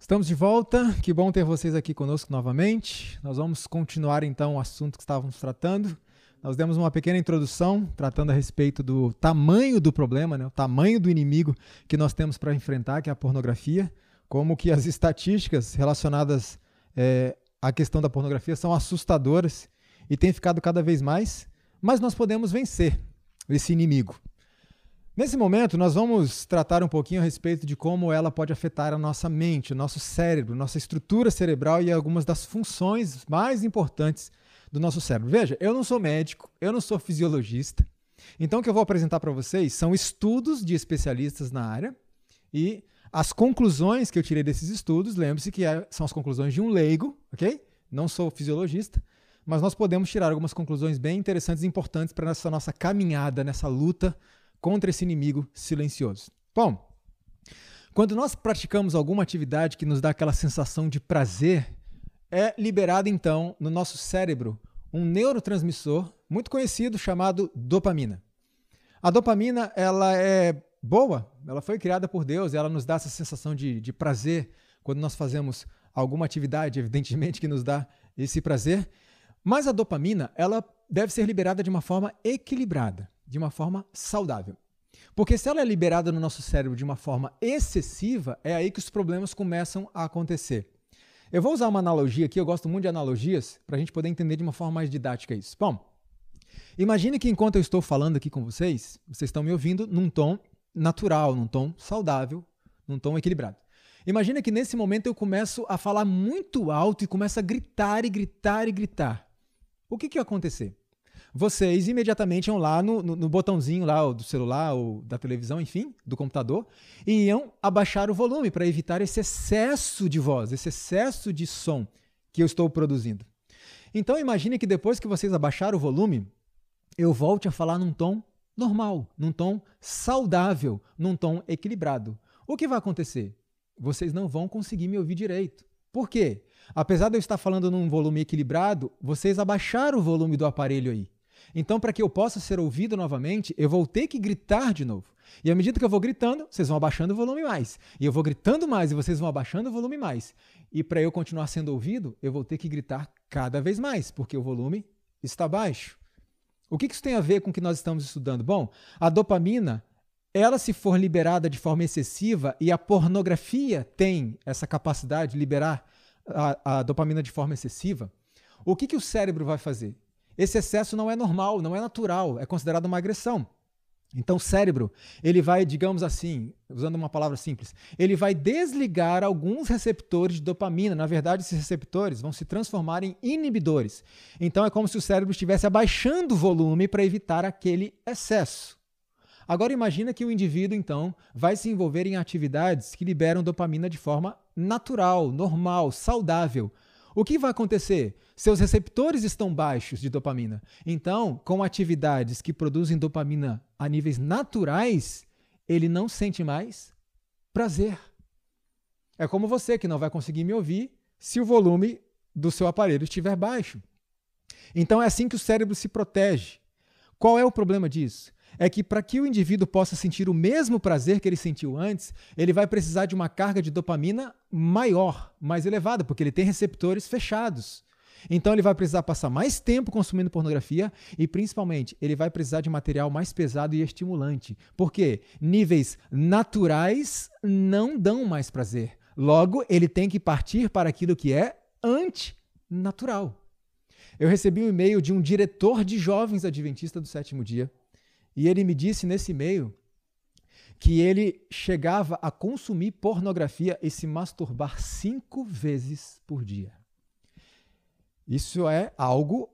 Estamos de volta, que bom ter vocês aqui conosco novamente. Nós vamos continuar então o assunto que estávamos tratando. Nós demos uma pequena introdução tratando a respeito do tamanho do problema, né? o tamanho do inimigo que nós temos para enfrentar, que é a pornografia, como que as estatísticas relacionadas é, à questão da pornografia são assustadoras e tem ficado cada vez mais, mas nós podemos vencer esse inimigo. Nesse momento, nós vamos tratar um pouquinho a respeito de como ela pode afetar a nossa mente, o nosso cérebro, nossa estrutura cerebral e algumas das funções mais importantes do nosso cérebro. Veja, eu não sou médico, eu não sou fisiologista. Então, o que eu vou apresentar para vocês são estudos de especialistas na área e as conclusões que eu tirei desses estudos. Lembre-se que é, são as conclusões de um leigo, ok? Não sou fisiologista, mas nós podemos tirar algumas conclusões bem interessantes e importantes para essa nossa caminhada, nessa luta contra esse inimigo silencioso. Bom, quando nós praticamos alguma atividade que nos dá aquela sensação de prazer, é liberado então no nosso cérebro um neurotransmissor muito conhecido chamado dopamina. A dopamina ela é boa, ela foi criada por Deus, ela nos dá essa sensação de, de prazer quando nós fazemos alguma atividade, evidentemente que nos dá esse prazer. Mas a dopamina ela deve ser liberada de uma forma equilibrada de uma forma saudável. Porque se ela é liberada no nosso cérebro de uma forma excessiva, é aí que os problemas começam a acontecer. Eu vou usar uma analogia aqui, eu gosto muito de analogias, para a gente poder entender de uma forma mais didática isso. Bom, imagine que enquanto eu estou falando aqui com vocês, vocês estão me ouvindo num tom natural, num tom saudável, num tom equilibrado. Imagina que nesse momento eu começo a falar muito alto e começo a gritar e gritar e gritar. O que, que ia acontecer? Vocês imediatamente iam lá no, no, no botãozinho lá do celular ou da televisão, enfim, do computador, e iam abaixar o volume para evitar esse excesso de voz, esse excesso de som que eu estou produzindo. Então imagine que depois que vocês abaixaram o volume, eu volte a falar num tom normal, num tom saudável, num tom equilibrado. O que vai acontecer? Vocês não vão conseguir me ouvir direito. Por quê? Apesar de eu estar falando num volume equilibrado, vocês abaixaram o volume do aparelho aí. Então, para que eu possa ser ouvido novamente, eu vou ter que gritar de novo. E à medida que eu vou gritando, vocês vão abaixando o volume mais. E eu vou gritando mais e vocês vão abaixando o volume mais. E para eu continuar sendo ouvido, eu vou ter que gritar cada vez mais, porque o volume está baixo. O que isso tem a ver com o que nós estamos estudando? Bom, a dopamina, ela se for liberada de forma excessiva, e a pornografia tem essa capacidade de liberar a, a dopamina de forma excessiva, o que, que o cérebro vai fazer? Esse excesso não é normal, não é natural, é considerado uma agressão. Então, o cérebro, ele vai, digamos assim, usando uma palavra simples, ele vai desligar alguns receptores de dopamina. Na verdade, esses receptores vão se transformar em inibidores. Então, é como se o cérebro estivesse abaixando o volume para evitar aquele excesso. Agora, imagina que o indivíduo, então, vai se envolver em atividades que liberam dopamina de forma natural, normal, saudável. O que vai acontecer? Seus receptores estão baixos de dopamina. Então, com atividades que produzem dopamina a níveis naturais, ele não sente mais prazer. É como você que não vai conseguir me ouvir se o volume do seu aparelho estiver baixo. Então é assim que o cérebro se protege. Qual é o problema disso? É que para que o indivíduo possa sentir o mesmo prazer que ele sentiu antes, ele vai precisar de uma carga de dopamina maior, mais elevada, porque ele tem receptores fechados. Então ele vai precisar passar mais tempo consumindo pornografia e principalmente ele vai precisar de material mais pesado e estimulante. Porque níveis naturais não dão mais prazer. Logo, ele tem que partir para aquilo que é antinatural. Eu recebi um e-mail de um diretor de jovens adventista do sétimo dia e ele me disse nesse e-mail que ele chegava a consumir pornografia e se masturbar cinco vezes por dia. Isso é algo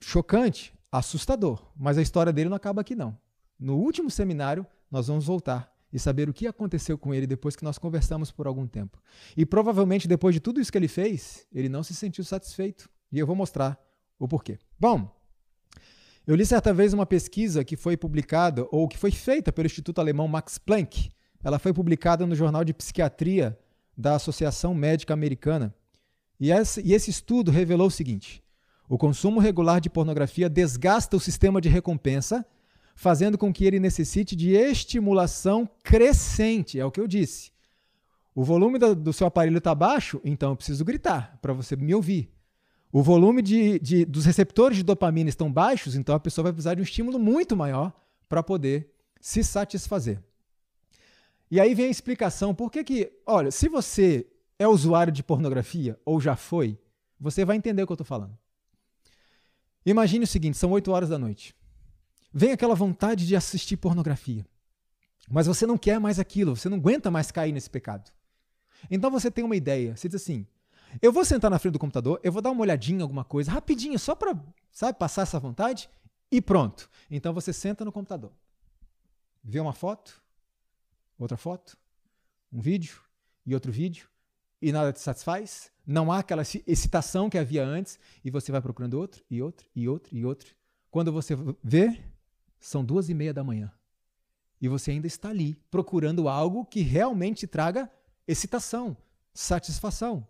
chocante, assustador, mas a história dele não acaba aqui não. No último seminário, nós vamos voltar e saber o que aconteceu com ele depois que nós conversamos por algum tempo. E provavelmente depois de tudo isso que ele fez, ele não se sentiu satisfeito. E eu vou mostrar o porquê. Bom, eu li certa vez uma pesquisa que foi publicada, ou que foi feita pelo Instituto Alemão Max Planck. Ela foi publicada no Jornal de Psiquiatria da Associação Médica Americana. E esse, estudo revelou o seguinte: o consumo regular de pornografia desgasta o sistema de recompensa, fazendo com que ele necessite de estimulação crescente. É o que eu disse. O volume do seu aparelho está baixo, então eu preciso gritar para você me ouvir. O volume de, de, dos receptores de dopamina estão baixos, então a pessoa vai precisar de um estímulo muito maior para poder se satisfazer. E aí vem a explicação por que que, olha, se você é usuário de pornografia ou já foi, você vai entender o que eu estou falando. Imagine o seguinte: são 8 horas da noite. Vem aquela vontade de assistir pornografia. Mas você não quer mais aquilo, você não aguenta mais cair nesse pecado. Então você tem uma ideia. Você diz assim: eu vou sentar na frente do computador, eu vou dar uma olhadinha em alguma coisa, rapidinho, só para, sabe, passar essa vontade e pronto. Então você senta no computador, vê uma foto, outra foto, um vídeo e outro vídeo, e nada te satisfaz, não há aquela excitação que havia antes, e você vai procurando outro, e outro, e outro, e outro. Quando você vê, são duas e meia da manhã. E você ainda está ali, procurando algo que realmente traga excitação, satisfação.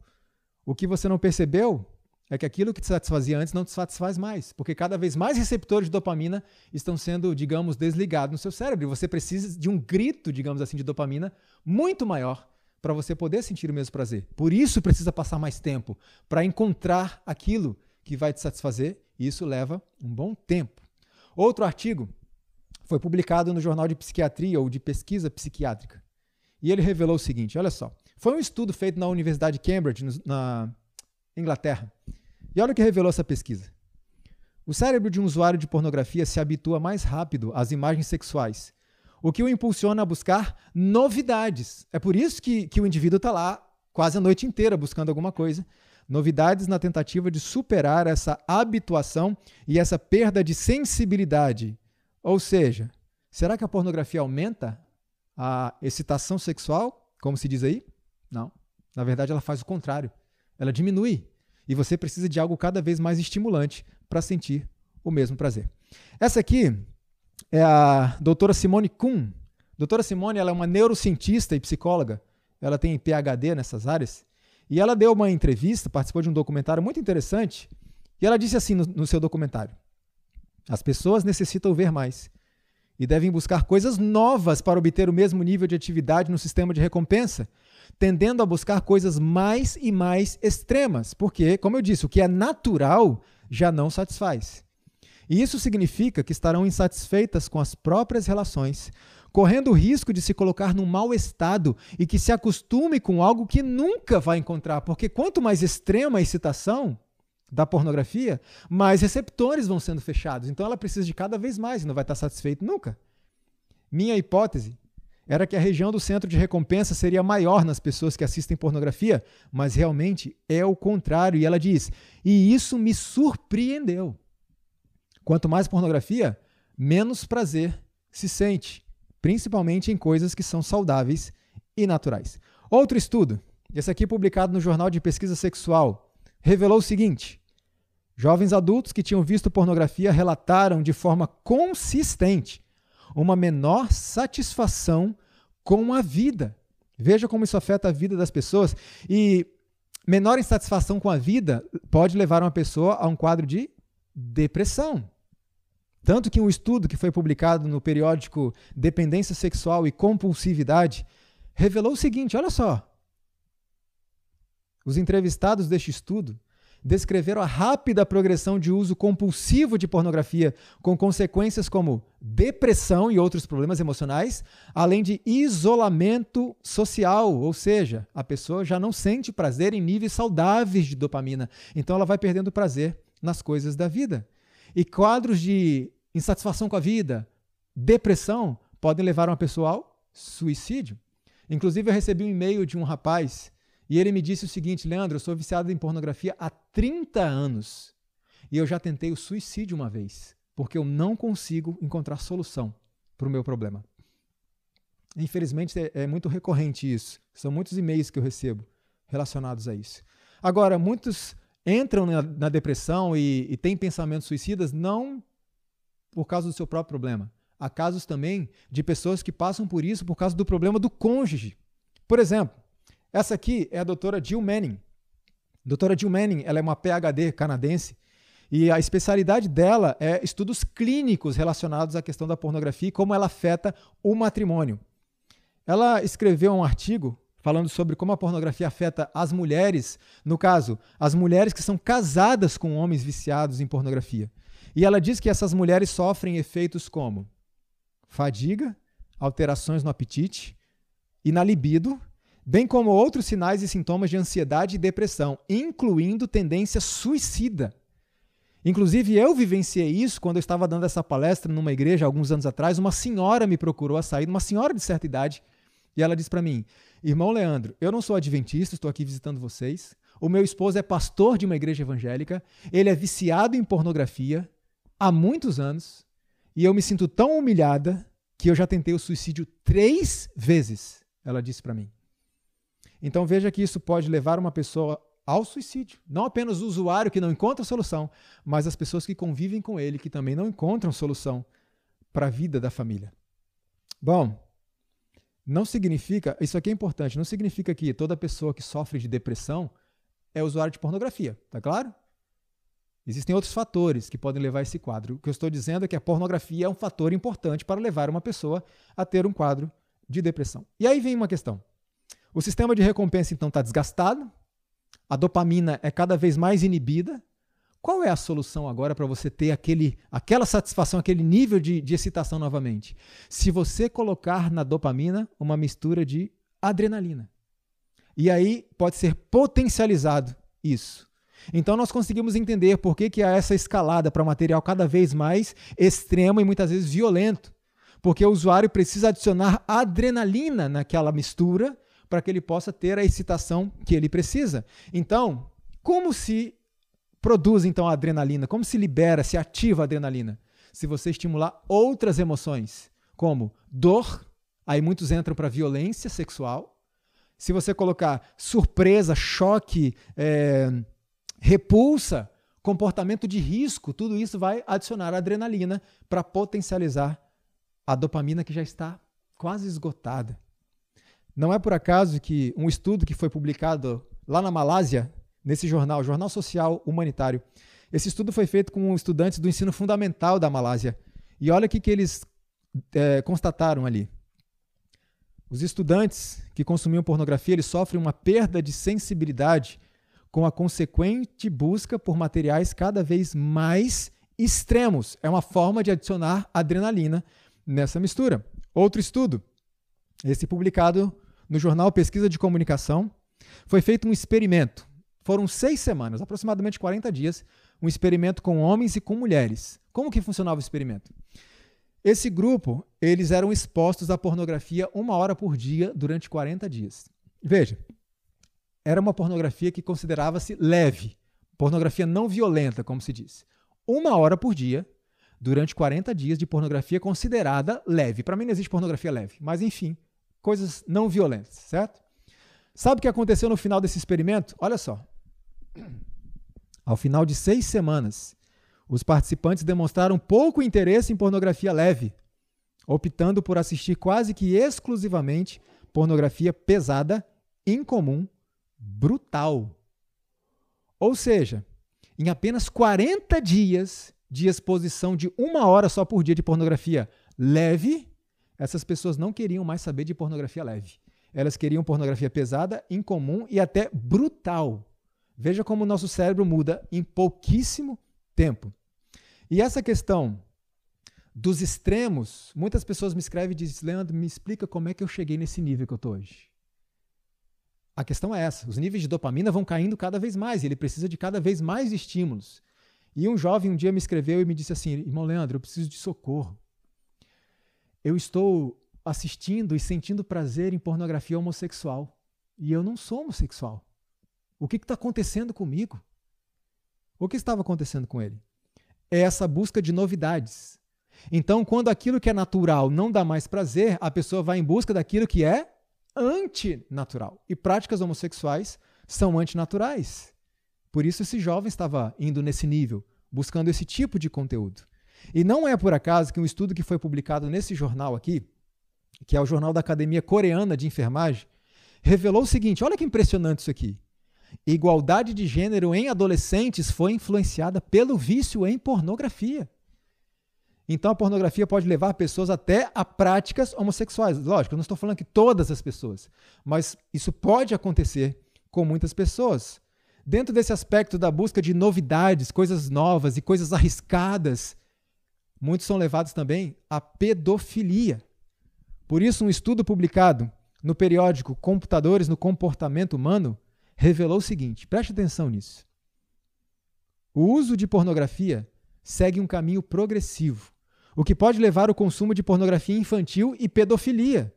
O que você não percebeu é que aquilo que te satisfazia antes não te satisfaz mais, porque cada vez mais receptores de dopamina estão sendo, digamos, desligados no seu cérebro. E você precisa de um grito, digamos assim, de dopamina muito maior para você poder sentir o mesmo prazer. Por isso precisa passar mais tempo para encontrar aquilo que vai te satisfazer, e isso leva um bom tempo. Outro artigo foi publicado no Jornal de Psiquiatria ou de Pesquisa Psiquiátrica. E ele revelou o seguinte: olha só. Foi um estudo feito na Universidade de Cambridge, na Inglaterra. E olha o que revelou essa pesquisa. O cérebro de um usuário de pornografia se habitua mais rápido às imagens sexuais o que o impulsiona a buscar novidades. É por isso que, que o indivíduo está lá quase a noite inteira buscando alguma coisa. Novidades na tentativa de superar essa habituação e essa perda de sensibilidade. Ou seja, será que a pornografia aumenta a excitação sexual, como se diz aí? Não. Na verdade, ela faz o contrário. Ela diminui. E você precisa de algo cada vez mais estimulante para sentir o mesmo prazer. Essa aqui é a doutora Simone Kuhn. Doutora Simone ela é uma neurocientista e psicóloga. Ela tem PhD nessas áreas. E ela deu uma entrevista, participou de um documentário muito interessante. E ela disse assim no, no seu documentário: As pessoas necessitam ver mais e devem buscar coisas novas para obter o mesmo nível de atividade no sistema de recompensa, tendendo a buscar coisas mais e mais extremas, porque, como eu disse, o que é natural já não satisfaz. E isso significa que estarão insatisfeitas com as próprias relações, correndo o risco de se colocar num mau estado e que se acostume com algo que nunca vai encontrar, porque quanto mais extrema a excitação da pornografia, mais receptores vão sendo fechados. Então ela precisa de cada vez mais e não vai estar satisfeito nunca. Minha hipótese era que a região do centro de recompensa seria maior nas pessoas que assistem pornografia, mas realmente é o contrário. E ela diz: e isso me surpreendeu. Quanto mais pornografia, menos prazer se sente, principalmente em coisas que são saudáveis e naturais. Outro estudo, esse aqui publicado no Jornal de Pesquisa Sexual, revelou o seguinte: jovens adultos que tinham visto pornografia relataram de forma consistente uma menor satisfação com a vida. Veja como isso afeta a vida das pessoas. E menor insatisfação com a vida pode levar uma pessoa a um quadro de depressão. Tanto que um estudo que foi publicado no periódico Dependência Sexual e Compulsividade revelou o seguinte: olha só. Os entrevistados deste estudo descreveram a rápida progressão de uso compulsivo de pornografia, com consequências como depressão e outros problemas emocionais, além de isolamento social, ou seja, a pessoa já não sente prazer em níveis saudáveis de dopamina, então ela vai perdendo prazer nas coisas da vida. E quadros de insatisfação com a vida, depressão, podem levar uma pessoa ao suicídio. Inclusive, eu recebi um e-mail de um rapaz e ele me disse o seguinte: Leandro, eu sou viciado em pornografia há 30 anos e eu já tentei o suicídio uma vez, porque eu não consigo encontrar solução para o meu problema. Infelizmente, é, é muito recorrente isso. São muitos e-mails que eu recebo relacionados a isso. Agora, muitos entram na, na depressão e, e têm pensamentos suicidas não por causa do seu próprio problema. Há casos também de pessoas que passam por isso por causa do problema do cônjuge. Por exemplo, essa aqui é a doutora Jill Manning. Doutora Jill Manning ela é uma PhD canadense e a especialidade dela é estudos clínicos relacionados à questão da pornografia e como ela afeta o matrimônio. Ela escreveu um artigo falando sobre como a pornografia afeta as mulheres, no caso, as mulheres que são casadas com homens viciados em pornografia. E ela diz que essas mulheres sofrem efeitos como fadiga, alterações no apetite e na libido, bem como outros sinais e sintomas de ansiedade e depressão, incluindo tendência suicida. Inclusive, eu vivenciei isso quando eu estava dando essa palestra numa igreja alguns anos atrás. Uma senhora me procurou a sair, uma senhora de certa idade, e ela disse para mim: Irmão Leandro, eu não sou adventista, estou aqui visitando vocês. O meu esposo é pastor de uma igreja evangélica, ele é viciado em pornografia há muitos anos, e eu me sinto tão humilhada que eu já tentei o suicídio três vezes, ela disse para mim. Então veja que isso pode levar uma pessoa ao suicídio. Não apenas o usuário que não encontra solução, mas as pessoas que convivem com ele que também não encontram solução para a vida da família. Bom, não significa, isso aqui é importante, não significa que toda pessoa que sofre de depressão é usuário de pornografia, tá claro? Existem outros fatores que podem levar a esse quadro. O que eu estou dizendo é que a pornografia é um fator importante para levar uma pessoa a ter um quadro de depressão. E aí vem uma questão. O sistema de recompensa então está desgastado, a dopamina é cada vez mais inibida. Qual é a solução agora para você ter aquele, aquela satisfação, aquele nível de, de excitação novamente? Se você colocar na dopamina uma mistura de adrenalina. E aí pode ser potencializado isso. Então nós conseguimos entender por que, que há essa escalada para material cada vez mais extremo e muitas vezes violento. Porque o usuário precisa adicionar adrenalina naquela mistura para que ele possa ter a excitação que ele precisa. Então, como se produz então a adrenalina? Como se libera, se ativa a adrenalina? Se você estimular outras emoções, como dor, aí muitos entram para violência sexual. Se você colocar surpresa, choque, é, repulsa, comportamento de risco, tudo isso vai adicionar adrenalina para potencializar a dopamina que já está quase esgotada. Não é por acaso que um estudo que foi publicado lá na Malásia, nesse jornal, Jornal Social Humanitário, esse estudo foi feito com estudantes do ensino fundamental da Malásia. E olha o que, que eles é, constataram ali. Os estudantes que consumiam pornografia eles sofrem uma perda de sensibilidade com a consequente busca por materiais cada vez mais extremos. É uma forma de adicionar adrenalina nessa mistura. Outro estudo esse publicado no jornal Pesquisa de Comunicação, foi feito um experimento. Foram seis semanas, aproximadamente 40 dias, um experimento com homens e com mulheres. Como que funcionava o experimento? Esse grupo, eles eram expostos à pornografia uma hora por dia durante 40 dias. Veja, era uma pornografia que considerava-se leve, pornografia não violenta, como se diz. Uma hora por dia, durante 40 dias de pornografia considerada leve. Para mim não existe pornografia leve, mas enfim, coisas não violentas, certo? Sabe o que aconteceu no final desse experimento? Olha só. Ao final de seis semanas, os participantes demonstraram pouco interesse em pornografia leve, optando por assistir quase que exclusivamente pornografia pesada, incomum, brutal. Ou seja, em apenas 40 dias de exposição de uma hora só por dia de pornografia leve, essas pessoas não queriam mais saber de pornografia leve. Elas queriam pornografia pesada, incomum e até brutal. Veja como o nosso cérebro muda em pouquíssimo tempo. E essa questão dos extremos, muitas pessoas me escrevem e dizem, Leandro, me explica como é que eu cheguei nesse nível que eu estou hoje. A questão é essa: os níveis de dopamina vão caindo cada vez mais e ele precisa de cada vez mais estímulos. E um jovem um dia me escreveu e me disse assim: irmão Leandro, eu preciso de socorro eu estou assistindo e sentindo prazer em pornografia homossexual e eu não sou homossexual. O que está acontecendo comigo? O que estava acontecendo com ele? É essa busca de novidades. Então, quando aquilo que é natural não dá mais prazer, a pessoa vai em busca daquilo que é antinatural. E práticas homossexuais são antinaturais. Por isso, esse jovem estava indo nesse nível, buscando esse tipo de conteúdo. E não é por acaso que um estudo que foi publicado nesse jornal aqui, que é o Jornal da Academia Coreana de Enfermagem, revelou o seguinte: olha que impressionante isso aqui. Igualdade de gênero em adolescentes foi influenciada pelo vício em pornografia. Então a pornografia pode levar pessoas até a práticas homossexuais. Lógico, eu não estou falando que todas as pessoas, mas isso pode acontecer com muitas pessoas. Dentro desse aspecto da busca de novidades, coisas novas e coisas arriscadas, muitos são levados também à pedofilia. Por isso, um estudo publicado no periódico Computadores no Comportamento Humano revelou o seguinte: preste atenção nisso. O uso de pornografia segue um caminho progressivo, o que pode levar ao consumo de pornografia infantil e pedofilia.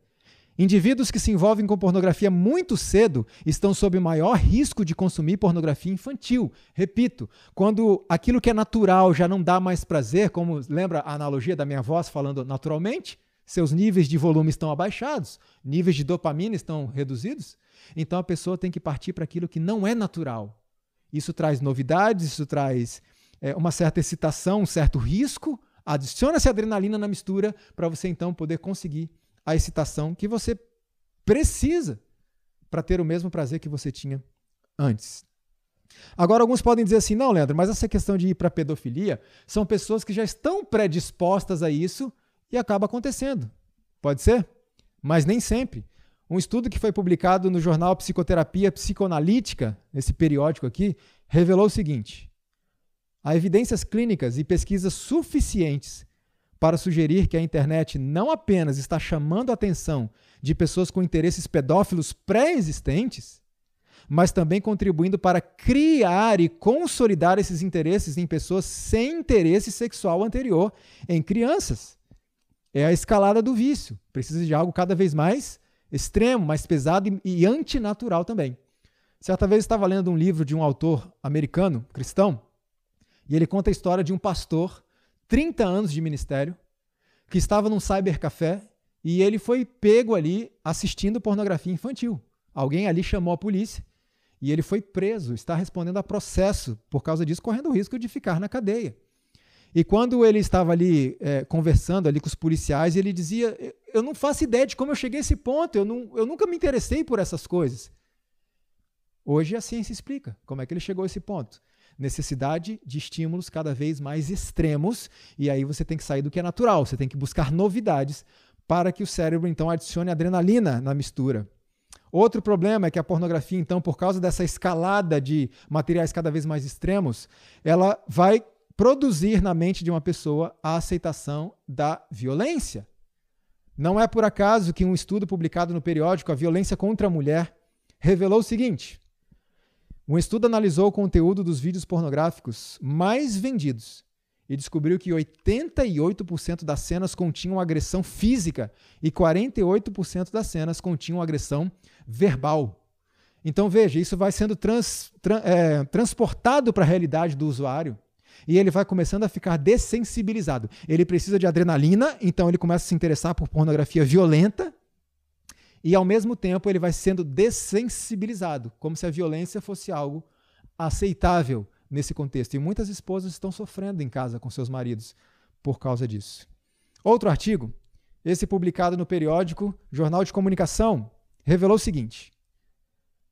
Indivíduos que se envolvem com pornografia muito cedo estão sob maior risco de consumir pornografia infantil. Repito, quando aquilo que é natural já não dá mais prazer, como lembra a analogia da minha voz falando naturalmente, seus níveis de volume estão abaixados, níveis de dopamina estão reduzidos, então a pessoa tem que partir para aquilo que não é natural. Isso traz novidades, isso traz é, uma certa excitação, um certo risco. Adiciona-se adrenalina na mistura para você então poder conseguir a excitação que você precisa para ter o mesmo prazer que você tinha antes. Agora, alguns podem dizer assim: não, Leandro, mas essa questão de ir para pedofilia são pessoas que já estão predispostas a isso e acaba acontecendo. Pode ser? Mas nem sempre. Um estudo que foi publicado no jornal Psicoterapia Psicoanalítica, esse periódico aqui, revelou o seguinte: há evidências clínicas e pesquisas suficientes para sugerir que a internet não apenas está chamando a atenção de pessoas com interesses pedófilos pré-existentes, mas também contribuindo para criar e consolidar esses interesses em pessoas sem interesse sexual anterior, em crianças. É a escalada do vício. Precisa de algo cada vez mais extremo, mais pesado e antinatural também. Certa vez estava lendo um livro de um autor americano, cristão, e ele conta a história de um pastor 30 anos de ministério, que estava num cybercafé e ele foi pego ali assistindo pornografia infantil. Alguém ali chamou a polícia e ele foi preso, está respondendo a processo por causa disso, correndo o risco de ficar na cadeia. E quando ele estava ali é, conversando ali com os policiais, ele dizia: Eu não faço ideia de como eu cheguei a esse ponto, eu, não, eu nunca me interessei por essas coisas. Hoje a ciência explica como é que ele chegou a esse ponto necessidade de estímulos cada vez mais extremos, e aí você tem que sair do que é natural, você tem que buscar novidades para que o cérebro então adicione adrenalina na mistura. Outro problema é que a pornografia, então, por causa dessa escalada de materiais cada vez mais extremos, ela vai produzir na mente de uma pessoa a aceitação da violência. Não é por acaso que um estudo publicado no periódico A Violência contra a Mulher revelou o seguinte: um estudo analisou o conteúdo dos vídeos pornográficos mais vendidos e descobriu que 88% das cenas continham agressão física e 48% das cenas continham agressão verbal. Então veja, isso vai sendo trans, é, transportado para a realidade do usuário e ele vai começando a ficar dessensibilizado. Ele precisa de adrenalina, então ele começa a se interessar por pornografia violenta e ao mesmo tempo ele vai sendo dessensibilizado, como se a violência fosse algo aceitável nesse contexto. E muitas esposas estão sofrendo em casa com seus maridos por causa disso. Outro artigo, esse publicado no periódico Jornal de Comunicação, revelou o seguinte: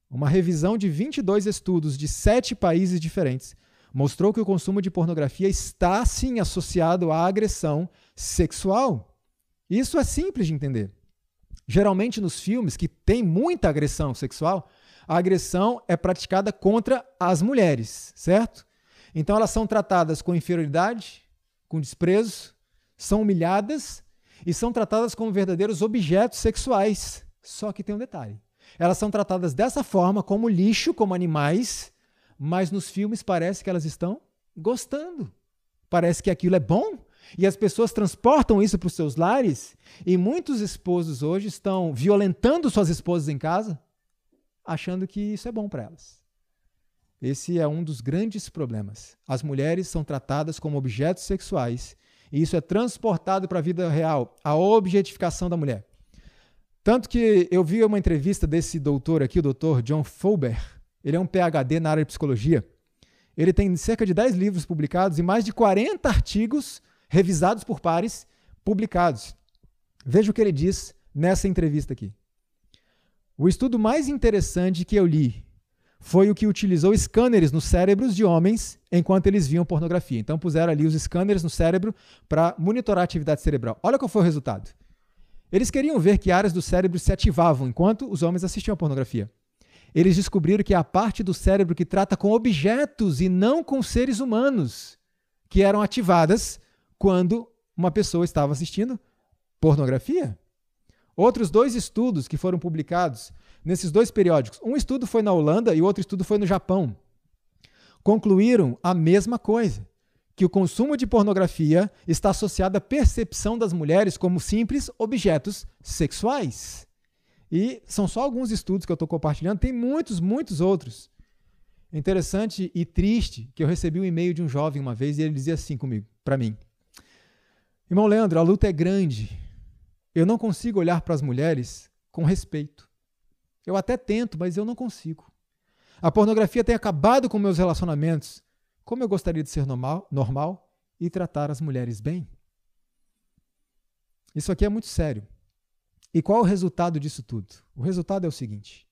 uma revisão de 22 estudos de sete países diferentes mostrou que o consumo de pornografia está sim associado à agressão sexual. Isso é simples de entender. Geralmente nos filmes que tem muita agressão sexual, a agressão é praticada contra as mulheres, certo? Então elas são tratadas com inferioridade, com desprezo, são humilhadas e são tratadas como verdadeiros objetos sexuais. Só que tem um detalhe: elas são tratadas dessa forma, como lixo, como animais, mas nos filmes parece que elas estão gostando. Parece que aquilo é bom, e as pessoas transportam isso para os seus lares, e muitos esposos hoje estão violentando suas esposas em casa, achando que isso é bom para elas. Esse é um dos grandes problemas. As mulheres são tratadas como objetos sexuais, e isso é transportado para a vida real, a objetificação da mulher. Tanto que eu vi uma entrevista desse doutor aqui, o doutor John Fulber. Ele é um PhD na área de psicologia. Ele tem cerca de 10 livros publicados e mais de 40 artigos revisados por pares, publicados. Veja o que ele diz nessa entrevista aqui. O estudo mais interessante que eu li foi o que utilizou scanners nos cérebros de homens enquanto eles viam pornografia. Então puseram ali os scanners no cérebro para monitorar a atividade cerebral. Olha qual foi o resultado. Eles queriam ver que áreas do cérebro se ativavam enquanto os homens assistiam a pornografia. Eles descobriram que a parte do cérebro que trata com objetos e não com seres humanos, que eram ativadas quando uma pessoa estava assistindo pornografia. Outros dois estudos que foram publicados nesses dois periódicos, um estudo foi na Holanda e outro estudo foi no Japão, concluíram a mesma coisa que o consumo de pornografia está associado à percepção das mulheres como simples objetos sexuais. E são só alguns estudos que eu estou compartilhando, tem muitos, muitos outros. Interessante e triste que eu recebi um e-mail de um jovem uma vez e ele dizia assim comigo, para mim: Irmão Leandro, a luta é grande. Eu não consigo olhar para as mulheres com respeito. Eu até tento, mas eu não consigo. A pornografia tem acabado com meus relacionamentos como eu gostaria de ser normal, normal e tratar as mulheres bem? Isso aqui é muito sério. E qual o resultado disso tudo? O resultado é o seguinte: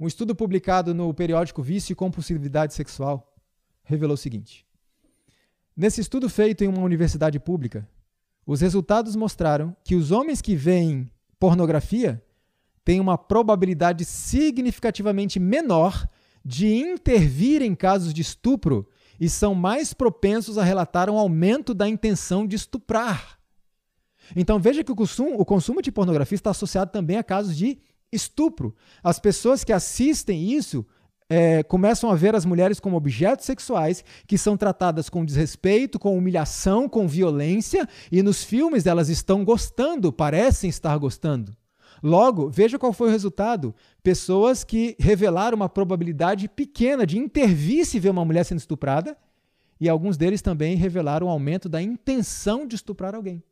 um estudo publicado no periódico Vício e Compulsividade Sexual revelou o seguinte. Nesse estudo feito em uma universidade pública, os resultados mostraram que os homens que veem pornografia têm uma probabilidade significativamente menor de intervir em casos de estupro e são mais propensos a relatar um aumento da intenção de estuprar. Então veja que o consumo, o consumo de pornografia está associado também a casos de estupro. As pessoas que assistem isso é, começam a ver as mulheres como objetos sexuais que são tratadas com desrespeito, com humilhação, com violência, e nos filmes elas estão gostando, parecem estar gostando. Logo, veja qual foi o resultado. Pessoas que revelaram uma probabilidade pequena de intervir se ver uma mulher sendo estuprada, e alguns deles também revelaram um aumento da intenção de estuprar alguém.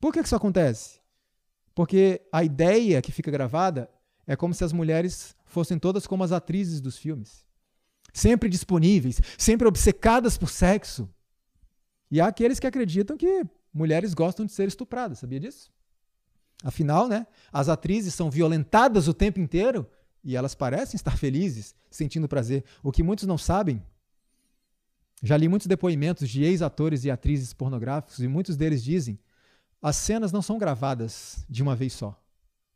Por que isso acontece? Porque a ideia que fica gravada é como se as mulheres fossem todas como as atrizes dos filmes. Sempre disponíveis, sempre obcecadas por sexo. E há aqueles que acreditam que mulheres gostam de ser estupradas, sabia disso? Afinal, né, as atrizes são violentadas o tempo inteiro e elas parecem estar felizes, sentindo prazer. O que muitos não sabem. Já li muitos depoimentos de ex-atores e atrizes pornográficos e muitos deles dizem: as cenas não são gravadas de uma vez só.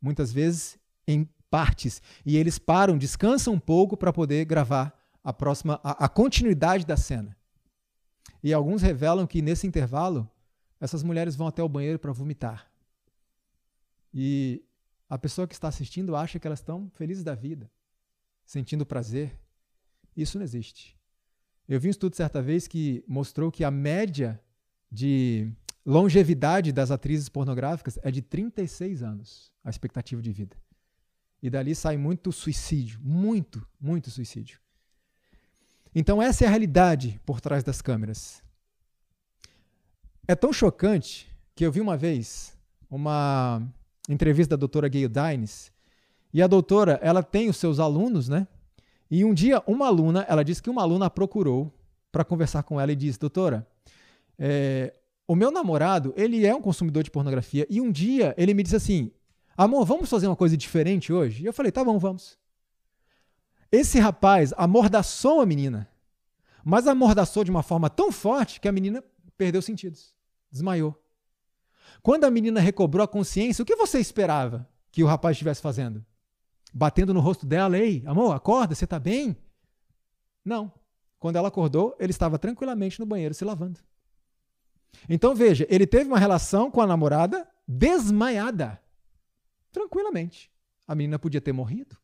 Muitas vezes em partes e eles param, descansam um pouco para poder gravar a próxima a, a continuidade da cena. E alguns revelam que nesse intervalo essas mulheres vão até o banheiro para vomitar e a pessoa que está assistindo acha que elas estão felizes da vida, sentindo prazer. Isso não existe. Eu vi um estudo certa vez que mostrou que a média de longevidade das atrizes pornográficas é de 36 anos, a expectativa de vida. E dali sai muito suicídio, muito, muito suicídio. Então essa é a realidade por trás das câmeras. É tão chocante que eu vi uma vez uma entrevista da doutora Gayle Dines. E a doutora, ela tem os seus alunos, né? E um dia, uma aluna, ela disse que uma aluna a procurou para conversar com ela e disse: Doutora, é, o meu namorado, ele é um consumidor de pornografia. E um dia ele me disse assim: Amor, vamos fazer uma coisa diferente hoje? E eu falei: Tá bom, vamos. Esse rapaz amordaçou a menina, mas amordaçou de uma forma tão forte que a menina perdeu os sentidos, desmaiou. Quando a menina recobrou a consciência, o que você esperava que o rapaz estivesse fazendo? Batendo no rosto dela, ei, amor, acorda, você está bem? Não. Quando ela acordou, ele estava tranquilamente no banheiro se lavando. Então veja, ele teve uma relação com a namorada desmaiada. Tranquilamente. A menina podia ter morrido.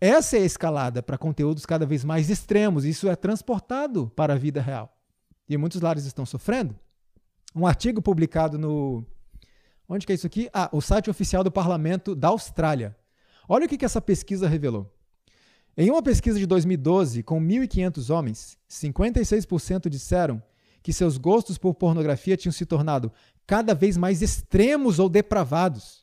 Essa é a escalada para conteúdos cada vez mais extremos. Isso é transportado para a vida real. E muitos lares estão sofrendo um artigo publicado no. Onde que é isso aqui? Ah, o site oficial do Parlamento da Austrália. Olha o que, que essa pesquisa revelou. Em uma pesquisa de 2012, com 1.500 homens, 56% disseram que seus gostos por pornografia tinham se tornado cada vez mais extremos ou depravados.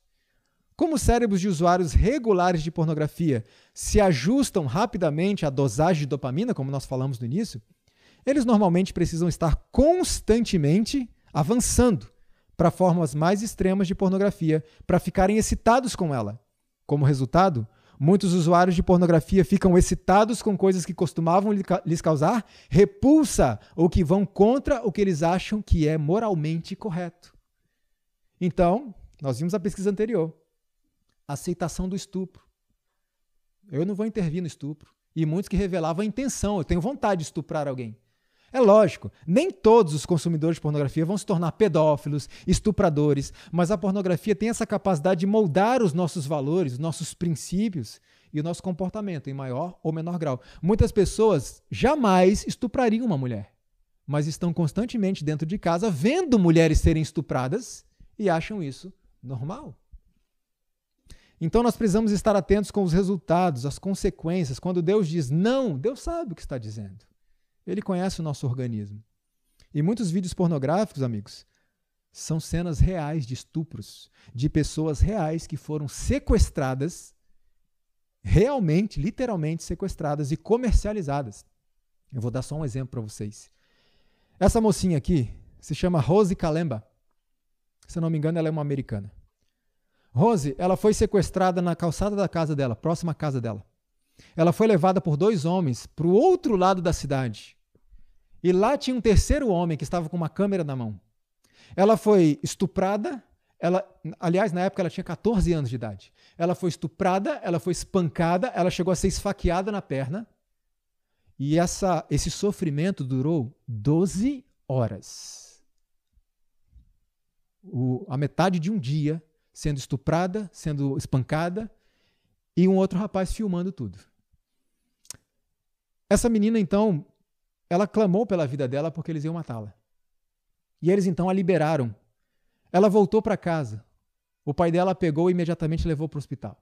Como os cérebros de usuários regulares de pornografia se ajustam rapidamente à dosagem de dopamina, como nós falamos no início, eles normalmente precisam estar constantemente avançando para formas mais extremas de pornografia, para ficarem excitados com ela. Como resultado, Muitos usuários de pornografia ficam excitados com coisas que costumavam lhes causar repulsa ou que vão contra o que eles acham que é moralmente correto. Então, nós vimos a pesquisa anterior. Aceitação do estupro. Eu não vou intervir no estupro. E muitos que revelavam a intenção, eu tenho vontade de estuprar alguém. É lógico, nem todos os consumidores de pornografia vão se tornar pedófilos, estupradores, mas a pornografia tem essa capacidade de moldar os nossos valores, os nossos princípios e o nosso comportamento em maior ou menor grau. Muitas pessoas jamais estuprariam uma mulher, mas estão constantemente dentro de casa vendo mulheres serem estupradas e acham isso normal. Então nós precisamos estar atentos com os resultados, as consequências. Quando Deus diz não, Deus sabe o que está dizendo. Ele conhece o nosso organismo. E muitos vídeos pornográficos, amigos, são cenas reais de estupros, de pessoas reais que foram sequestradas, realmente, literalmente sequestradas e comercializadas. Eu vou dar só um exemplo para vocês. Essa mocinha aqui se chama Rose Kalemba. Se eu não me engano, ela é uma americana. Rose, ela foi sequestrada na calçada da casa dela, próxima à casa dela. Ela foi levada por dois homens para o outro lado da cidade. E lá tinha um terceiro homem que estava com uma câmera na mão. Ela foi estuprada, ela, aliás, na época ela tinha 14 anos de idade. Ela foi estuprada, ela foi espancada, ela chegou a ser esfaqueada na perna. E essa, esse sofrimento durou 12 horas. O, a metade de um dia sendo estuprada, sendo espancada, e um outro rapaz filmando tudo. Essa menina, então, ela clamou pela vida dela porque eles iam matá-la. E eles então a liberaram. Ela voltou para casa. O pai dela pegou e imediatamente levou para o hospital.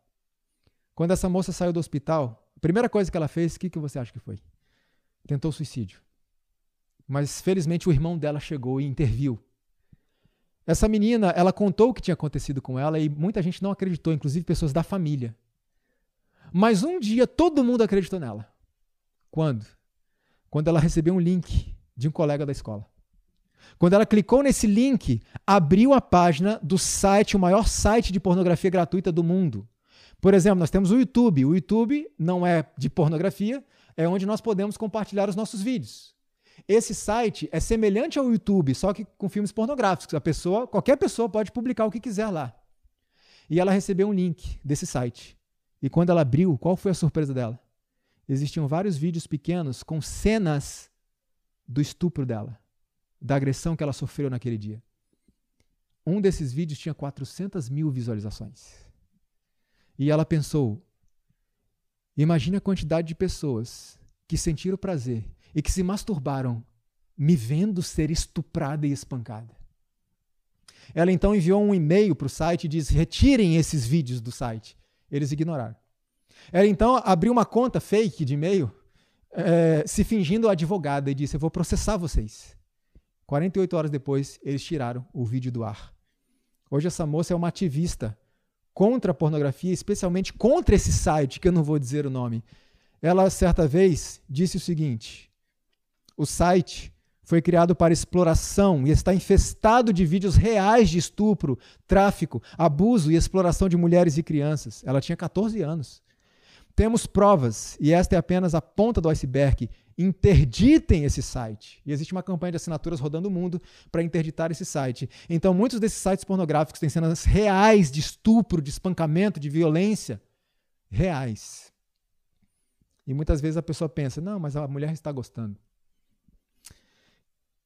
Quando essa moça saiu do hospital, a primeira coisa que ela fez, o que, que você acha que foi? Tentou suicídio. Mas felizmente o irmão dela chegou e interviu. Essa menina, ela contou o que tinha acontecido com ela e muita gente não acreditou, inclusive pessoas da família. Mas um dia todo mundo acreditou nela. Quando? quando ela recebeu um link de um colega da escola. Quando ela clicou nesse link, abriu a página do site, o maior site de pornografia gratuita do mundo. Por exemplo, nós temos o YouTube. O YouTube não é de pornografia, é onde nós podemos compartilhar os nossos vídeos. Esse site é semelhante ao YouTube, só que com filmes pornográficos. A pessoa, qualquer pessoa pode publicar o que quiser lá. E ela recebeu um link desse site. E quando ela abriu, qual foi a surpresa dela? existiam vários vídeos pequenos com cenas do estupro dela, da agressão que ela sofreu naquele dia. Um desses vídeos tinha 400 mil visualizações. E ela pensou: imagine a quantidade de pessoas que sentiram prazer e que se masturbaram me vendo ser estuprada e espancada. Ela então enviou um e-mail para o site e disse: retirem esses vídeos do site. Eles ignoraram. Ela então abriu uma conta fake de e-mail, é, se fingindo advogada, e disse: Eu vou processar vocês. 48 horas depois, eles tiraram o vídeo do ar. Hoje, essa moça é uma ativista contra a pornografia, especialmente contra esse site, que eu não vou dizer o nome. Ela, certa vez, disse o seguinte: o site foi criado para exploração e está infestado de vídeos reais de estupro, tráfico, abuso e exploração de mulheres e crianças. Ela tinha 14 anos. Temos provas, e esta é apenas a ponta do iceberg. Interditem esse site. E existe uma campanha de assinaturas rodando o mundo para interditar esse site. Então, muitos desses sites pornográficos têm cenas reais de estupro, de espancamento, de violência. Reais. E muitas vezes a pessoa pensa: não, mas a mulher está gostando.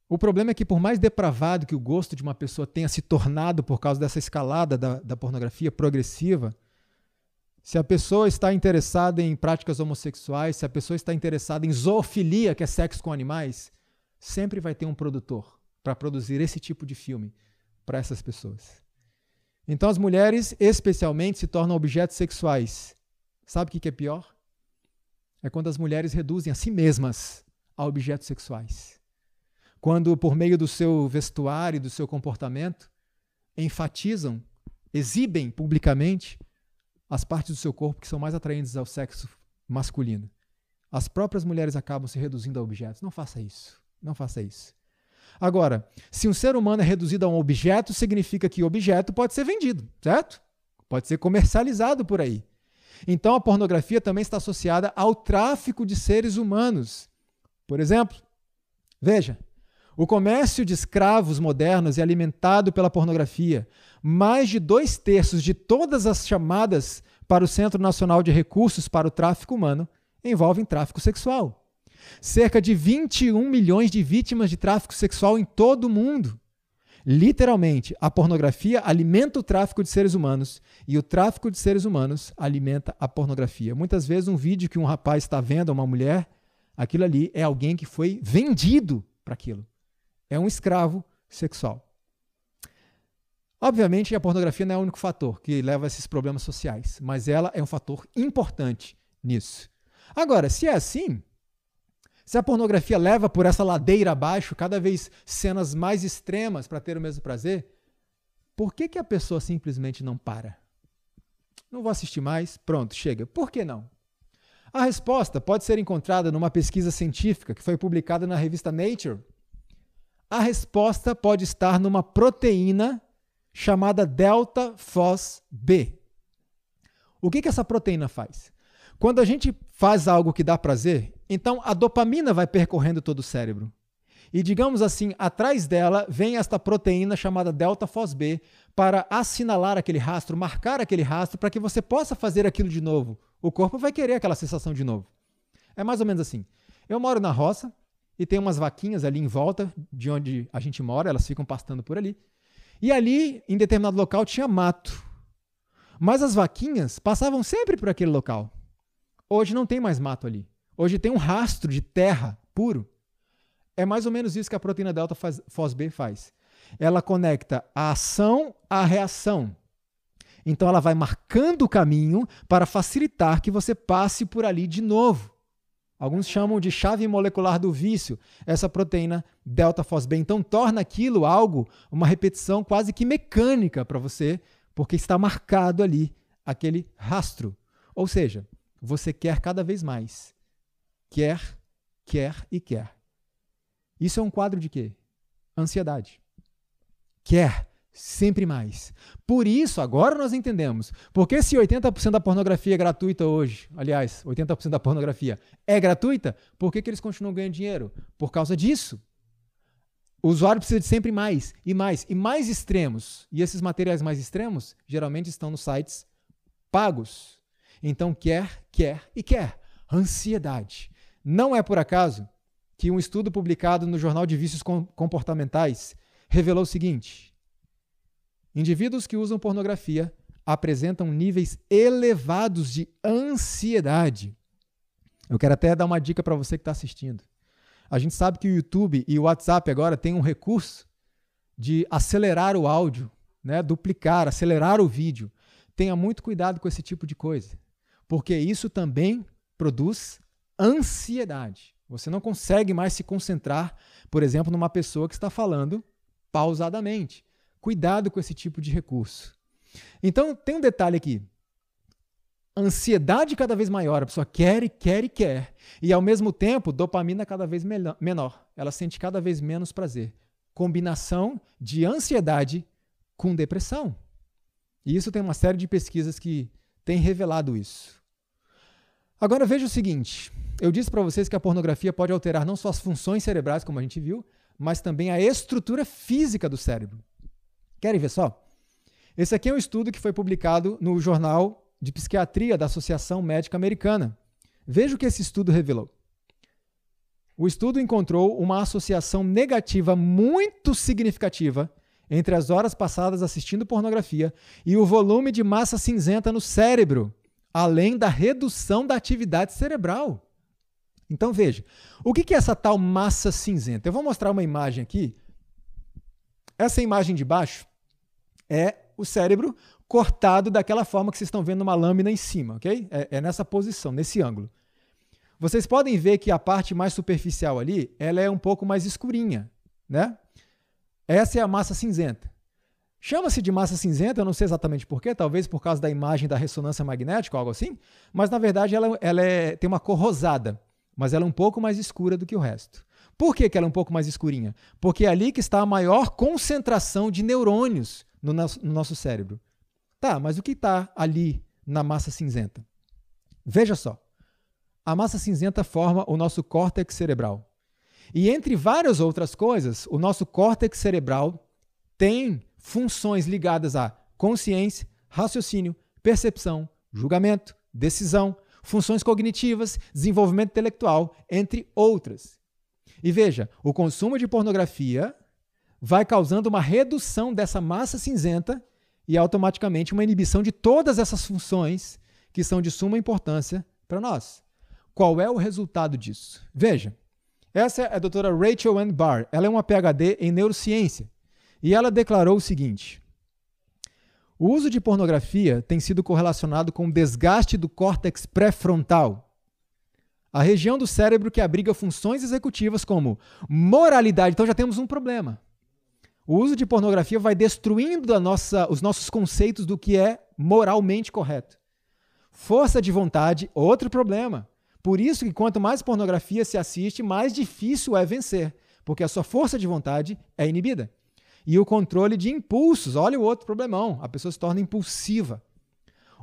O problema é que, por mais depravado que o gosto de uma pessoa tenha se tornado por causa dessa escalada da, da pornografia progressiva, se a pessoa está interessada em práticas homossexuais, se a pessoa está interessada em zoofilia, que é sexo com animais, sempre vai ter um produtor para produzir esse tipo de filme para essas pessoas. Então as mulheres, especialmente, se tornam objetos sexuais. Sabe o que é pior? É quando as mulheres reduzem a si mesmas a objetos sexuais. Quando, por meio do seu vestuário, do seu comportamento, enfatizam, exibem publicamente as partes do seu corpo que são mais atraentes ao sexo masculino. As próprias mulheres acabam se reduzindo a objetos. Não faça isso. Não faça isso. Agora, se um ser humano é reduzido a um objeto, significa que o objeto pode ser vendido, certo? Pode ser comercializado por aí. Então a pornografia também está associada ao tráfico de seres humanos. Por exemplo, veja, o comércio de escravos modernos é alimentado pela pornografia. Mais de dois terços de todas as chamadas para o Centro Nacional de Recursos para o Tráfico Humano envolvem tráfico sexual. Cerca de 21 milhões de vítimas de tráfico sexual em todo o mundo. Literalmente, a pornografia alimenta o tráfico de seres humanos e o tráfico de seres humanos alimenta a pornografia. Muitas vezes, um vídeo que um rapaz está vendo a uma mulher, aquilo ali é alguém que foi vendido para aquilo. É um escravo sexual. Obviamente, a pornografia não é o único fator que leva a esses problemas sociais, mas ela é um fator importante nisso. Agora, se é assim, se a pornografia leva por essa ladeira abaixo, cada vez cenas mais extremas para ter o mesmo prazer, por que, que a pessoa simplesmente não para? Não vou assistir mais, pronto, chega. Por que não? A resposta pode ser encontrada numa pesquisa científica que foi publicada na revista Nature. A resposta pode estar numa proteína chamada delta Phos B. O que, que essa proteína faz? Quando a gente faz algo que dá prazer, então a dopamina vai percorrendo todo o cérebro. E digamos assim, atrás dela vem esta proteína chamada delta Phos B para assinalar aquele rastro, marcar aquele rastro para que você possa fazer aquilo de novo. O corpo vai querer aquela sensação de novo. É mais ou menos assim. Eu moro na roça e tem umas vaquinhas ali em volta de onde a gente mora, elas ficam pastando por ali. E ali, em determinado local, tinha mato. Mas as vaquinhas passavam sempre por aquele local. Hoje não tem mais mato ali. Hoje tem um rastro de terra puro. É mais ou menos isso que a proteína delta FOSB faz. Ela conecta a ação à reação. Então ela vai marcando o caminho para facilitar que você passe por ali de novo. Alguns chamam de chave molecular do vício, essa proteína delta FOSB. Então torna aquilo algo, uma repetição quase que mecânica para você, porque está marcado ali aquele rastro. Ou seja, você quer cada vez mais. Quer, quer e quer. Isso é um quadro de quê? Ansiedade. Quer sempre mais. Por isso, agora nós entendemos. Porque se 80% da pornografia é gratuita hoje, aliás, 80% da pornografia é gratuita, por que, que eles continuam ganhando dinheiro? Por causa disso. O usuário precisa de sempre mais e mais e mais extremos. E esses materiais mais extremos geralmente estão nos sites pagos. Então quer, quer e quer. Ansiedade. Não é por acaso que um estudo publicado no Jornal de Vícios Comportamentais revelou o seguinte: indivíduos que usam pornografia apresentam níveis elevados de ansiedade. Eu quero até dar uma dica para você que está assistindo. A gente sabe que o YouTube e o WhatsApp agora têm um recurso de acelerar o áudio, né? duplicar, acelerar o vídeo. Tenha muito cuidado com esse tipo de coisa porque isso também produz ansiedade. Você não consegue mais se concentrar, por exemplo, numa pessoa que está falando pausadamente. Cuidado com esse tipo de recurso. Então, tem um detalhe aqui. Ansiedade cada vez maior, a pessoa quer e quer e quer. E ao mesmo tempo, dopamina cada vez menor. Ela sente cada vez menos prazer. Combinação de ansiedade com depressão. E isso tem uma série de pesquisas que têm revelado isso. Agora veja o seguinte: eu disse para vocês que a pornografia pode alterar não só as funções cerebrais, como a gente viu, mas também a estrutura física do cérebro. Querem ver só? Esse aqui é um estudo que foi publicado no Jornal de Psiquiatria da Associação Médica Americana. Veja o que esse estudo revelou. O estudo encontrou uma associação negativa muito significativa entre as horas passadas assistindo pornografia e o volume de massa cinzenta no cérebro além da redução da atividade cerebral. Então veja, o que é essa tal massa cinzenta? Eu vou mostrar uma imagem aqui. Essa imagem de baixo é o cérebro cortado daquela forma que vocês estão vendo uma lâmina em cima, ok? É, é, nessa posição, nesse ângulo. Vocês podem ver que a parte mais superficial ali, ela é um pouco mais escurinha, né? Essa é a massa cinzenta. Chama-se de massa cinzenta, eu não sei exatamente porquê, talvez por causa da imagem da ressonância magnética ou algo assim, mas na verdade ela, ela é, tem uma cor rosada, mas ela é um pouco mais escura do que o resto. Por que, que ela é um pouco mais escurinha? Porque é ali que está a maior concentração de neurônios no nosso, no nosso cérebro. Tá, mas o que está ali na massa cinzenta? Veja só. A massa cinzenta forma o nosso córtex cerebral. E entre várias outras coisas, o nosso córtex cerebral tem funções ligadas a consciência, raciocínio, percepção, julgamento, decisão, funções cognitivas, desenvolvimento intelectual, entre outras. E veja, o consumo de pornografia vai causando uma redução dessa massa cinzenta e automaticamente uma inibição de todas essas funções que são de suma importância para nós. Qual é o resultado disso? Veja, essa é a doutora Rachel Ann Barr. Ela é uma PhD em neurociência e ela declarou o seguinte: o uso de pornografia tem sido correlacionado com o desgaste do córtex pré-frontal, a região do cérebro que abriga funções executivas como moralidade. Então já temos um problema. O uso de pornografia vai destruindo nossa, os nossos conceitos do que é moralmente correto. Força de vontade, outro problema. Por isso que quanto mais pornografia se assiste, mais difícil é vencer, porque a sua força de vontade é inibida. E o controle de impulsos, olha o outro problemão, a pessoa se torna impulsiva.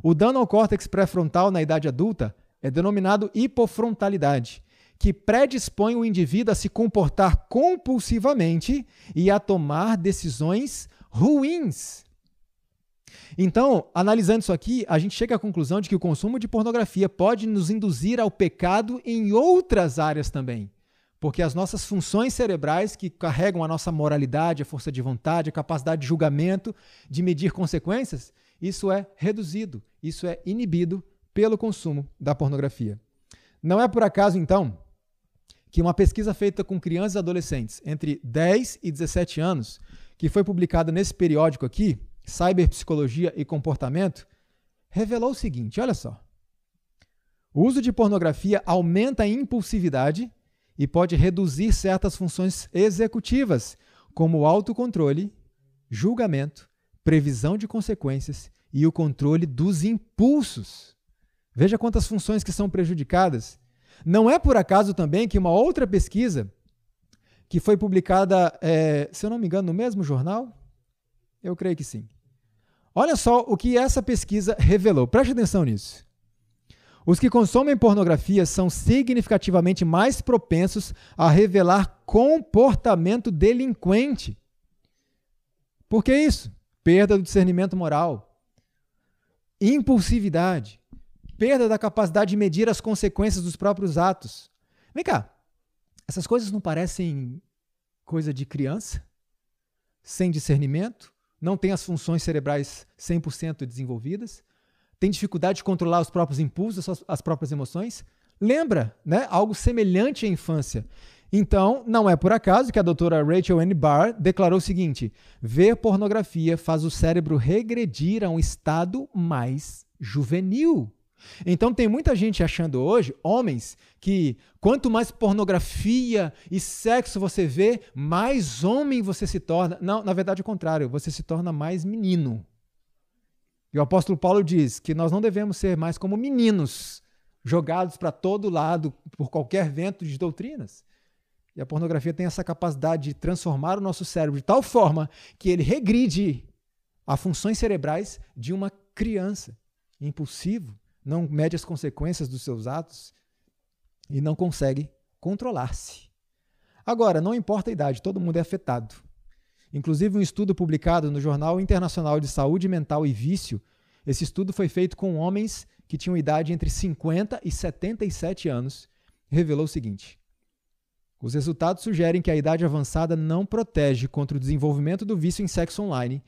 O dano ao córtex pré-frontal na idade adulta é denominado hipofrontalidade que predispõe o indivíduo a se comportar compulsivamente e a tomar decisões ruins. Então, analisando isso aqui, a gente chega à conclusão de que o consumo de pornografia pode nos induzir ao pecado em outras áreas também. Porque as nossas funções cerebrais, que carregam a nossa moralidade, a força de vontade, a capacidade de julgamento, de medir consequências, isso é reduzido, isso é inibido pelo consumo da pornografia. Não é por acaso, então, que uma pesquisa feita com crianças e adolescentes entre 10 e 17 anos, que foi publicada nesse periódico aqui, Cyberpsicologia e Comportamento, revelou o seguinte: olha só. O uso de pornografia aumenta a impulsividade e pode reduzir certas funções executivas, como o autocontrole, julgamento, previsão de consequências e o controle dos impulsos. Veja quantas funções que são prejudicadas não é por acaso também que uma outra pesquisa, que foi publicada, é, se eu não me engano, no mesmo jornal? Eu creio que sim. Olha só o que essa pesquisa revelou. Preste atenção nisso. Os que consomem pornografia são significativamente mais propensos a revelar comportamento delinquente. Por que isso? Perda do discernimento moral, impulsividade, perda da capacidade de medir as consequências dos próprios atos. Vem cá, essas coisas não parecem coisa de criança? Sem discernimento? Não tem as funções cerebrais 100% desenvolvidas? Tem dificuldade de controlar os próprios impulsos, as próprias emoções? Lembra, né? Algo semelhante à infância. Então, não é por acaso que a doutora Rachel N. Barr declarou o seguinte: ver pornografia faz o cérebro regredir a um estado mais juvenil. Então tem muita gente achando hoje, homens, que quanto mais pornografia e sexo você vê, mais homem você se torna. Não, na verdade é o contrário, você se torna mais menino. E o apóstolo Paulo diz que nós não devemos ser mais como meninos, jogados para todo lado por qualquer vento de doutrinas. E a pornografia tem essa capacidade de transformar o nosso cérebro de tal forma que ele regride a funções cerebrais de uma criança, impulsivo, não mede as consequências dos seus atos e não consegue controlar-se. Agora, não importa a idade, todo mundo é afetado. Inclusive, um estudo publicado no Jornal Internacional de Saúde Mental e Vício, esse estudo foi feito com homens que tinham idade entre 50 e 77 anos, revelou o seguinte: os resultados sugerem que a idade avançada não protege contra o desenvolvimento do vício em sexo online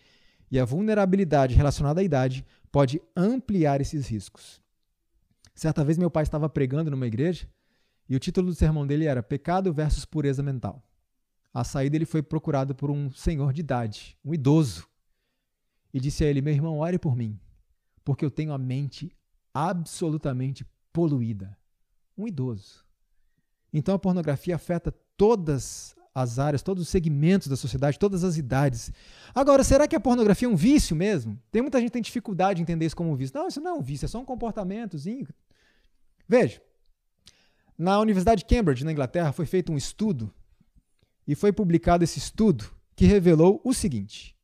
e a vulnerabilidade relacionada à idade pode ampliar esses riscos. Certa vez meu pai estava pregando numa igreja e o título do sermão dele era Pecado versus Pureza Mental. A saída ele foi procurado por um senhor de idade, um idoso, e disse a ele: Meu irmão, ore por mim, porque eu tenho a mente absolutamente poluída. Um idoso. Então a pornografia afeta todas as áreas, todos os segmentos da sociedade, todas as idades. Agora, será que a pornografia é um vício mesmo? Tem muita gente que tem dificuldade de entender isso como um vício. Não, isso não é um vício, é só um comportamentozinho. Veja, na Universidade de Cambridge, na Inglaterra, foi feito um estudo e foi publicado esse estudo que revelou o seguinte: